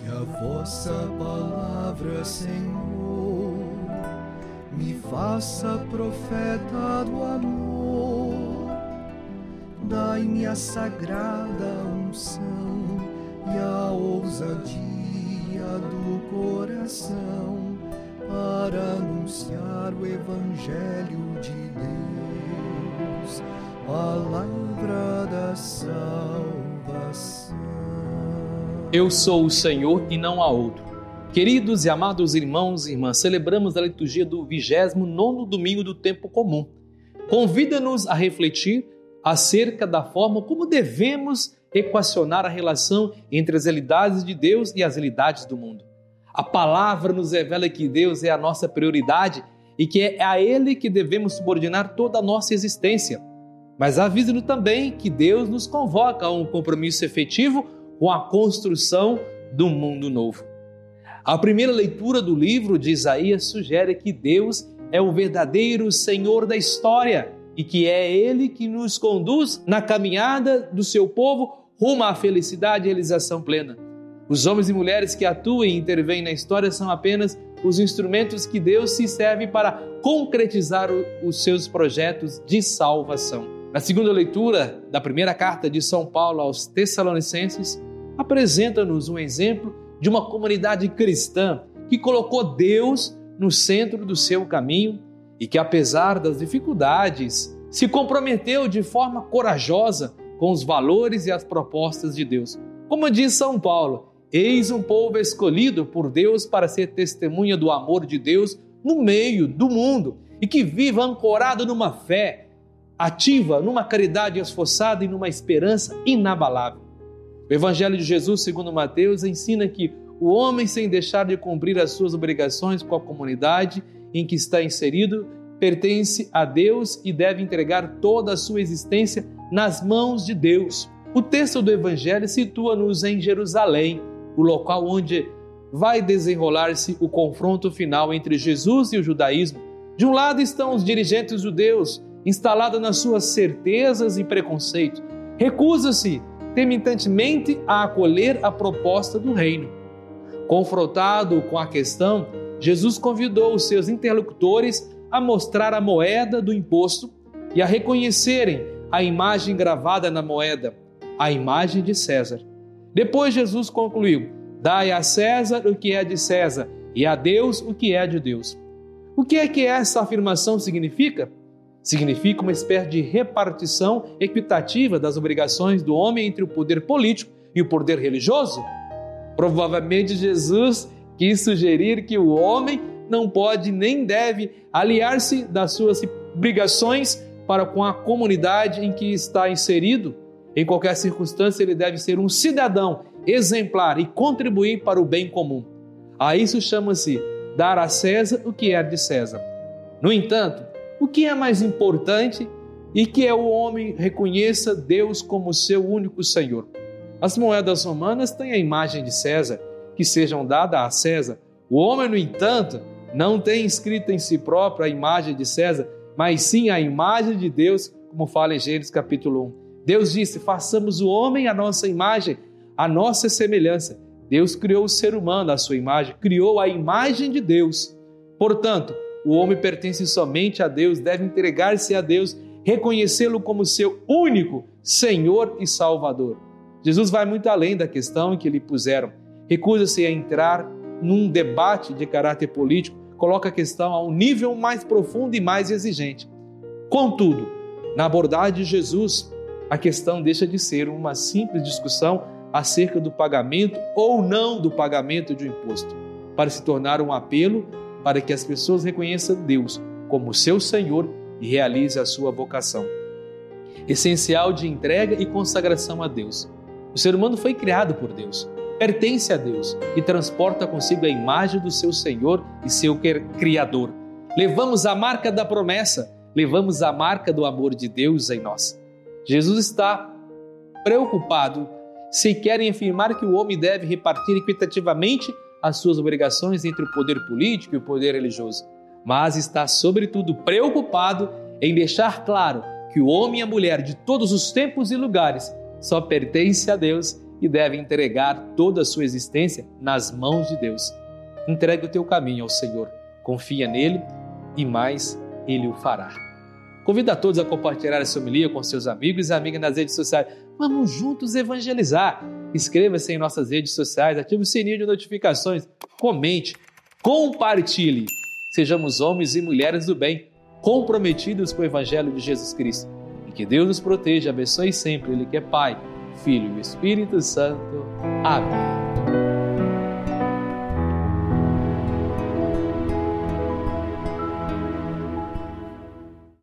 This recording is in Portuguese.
Que a vossa palavra, Senhor, me faça profeta do amor. Dai-me a sagrada unção e a ousadia do coração para anunciar o Evangelho de Deus, palavra da salvação. Eu sou o Senhor e não há outro. Queridos e amados irmãos e irmãs, celebramos a liturgia do 29 domingo do tempo comum. Convida-nos a refletir acerca da forma como devemos equacionar a relação entre as realidades de Deus e as realidades do mundo. A palavra nos revela que Deus é a nossa prioridade e que é a Ele que devemos subordinar toda a nossa existência. Mas avisa-nos também que Deus nos convoca a um compromisso efetivo com a construção do mundo novo. A primeira leitura do livro de Isaías sugere que Deus é o verdadeiro Senhor da história e que é Ele que nos conduz na caminhada do seu povo rumo à felicidade e realização plena. Os homens e mulheres que atuam e intervêm na história são apenas os instrumentos que Deus se serve para concretizar os seus projetos de salvação. Na segunda leitura da primeira carta de São Paulo aos Tessalonicenses, apresenta-nos um exemplo de uma comunidade cristã que colocou Deus no centro do seu caminho e que, apesar das dificuldades, se comprometeu de forma corajosa com os valores e as propostas de Deus. Como diz São Paulo, eis um povo escolhido por Deus para ser testemunha do amor de Deus no meio do mundo e que viva ancorado numa fé ativa, numa caridade esforçada e numa esperança inabalável. O Evangelho de Jesus, segundo Mateus, ensina que o homem, sem deixar de cumprir as suas obrigações com a comunidade em que está inserido, pertence a Deus e deve entregar toda a sua existência nas mãos de Deus. O texto do Evangelho situa-nos em Jerusalém, o local onde vai desenrolar-se o confronto final entre Jesus e o judaísmo. De um lado estão os dirigentes judeus, instalados nas suas certezas e preconceitos. Recusa-se tementantemente a acolher a proposta do reino. Confrontado com a questão, Jesus convidou os seus interlocutores a mostrar a moeda do imposto e a reconhecerem a imagem gravada na moeda, a imagem de César. Depois Jesus concluiu: Dai a César o que é de César e a Deus o que é de Deus. O que é que essa afirmação significa? Significa uma espécie de repartição equitativa das obrigações do homem entre o poder político e o poder religioso? Provavelmente Jesus quis sugerir que o homem não pode nem deve aliar-se das suas obrigações para com a comunidade em que está inserido. Em qualquer circunstância, ele deve ser um cidadão exemplar e contribuir para o bem comum. A isso chama-se dar a César o que é de César. No entanto, o que é mais importante e que é o homem reconheça Deus como seu único Senhor. As moedas romanas têm a imagem de César, que sejam dadas a César. O homem, no entanto, não tem escrita em si próprio a imagem de César, mas sim a imagem de Deus, como fala em Gênesis capítulo 1. Deus disse: façamos o homem a nossa imagem, a nossa semelhança. Deus criou o ser humano à sua imagem, criou a imagem de Deus. Portanto, o homem pertence somente a Deus, deve entregar-se a Deus, reconhecê-lo como seu único Senhor e Salvador. Jesus vai muito além da questão que lhe puseram. Recusa-se a entrar num debate de caráter político coloca a questão a um nível mais profundo e mais exigente. Contudo, na abordagem de Jesus, a questão deixa de ser uma simples discussão acerca do pagamento ou não do pagamento de um imposto, para se tornar um apelo para que as pessoas reconheçam Deus como seu Senhor e realize a sua vocação. Essencial de entrega e consagração a Deus. O ser humano foi criado por Deus pertence a Deus e transporta consigo a imagem do seu Senhor e seu Criador. Levamos a marca da promessa, levamos a marca do amor de Deus em nós. Jesus está preocupado se querem afirmar que o homem deve repartir equitativamente as suas obrigações entre o poder político e o poder religioso, mas está, sobretudo, preocupado em deixar claro que o homem e a mulher de todos os tempos e lugares só pertence a Deus e deve entregar toda a sua existência nas mãos de Deus. Entregue o teu caminho ao Senhor, confia nele e mais ele o fará. Convido a todos a compartilhar essa homilia com seus amigos e amigas nas redes sociais. Vamos juntos evangelizar. Inscreva-se em nossas redes sociais, ative o sininho de notificações, comente, compartilhe. Sejamos homens e mulheres do bem, comprometidos com o Evangelho de Jesus Cristo. E que Deus nos proteja, abençoe sempre, Ele que é Pai, Filho e Espírito Santo. Amém.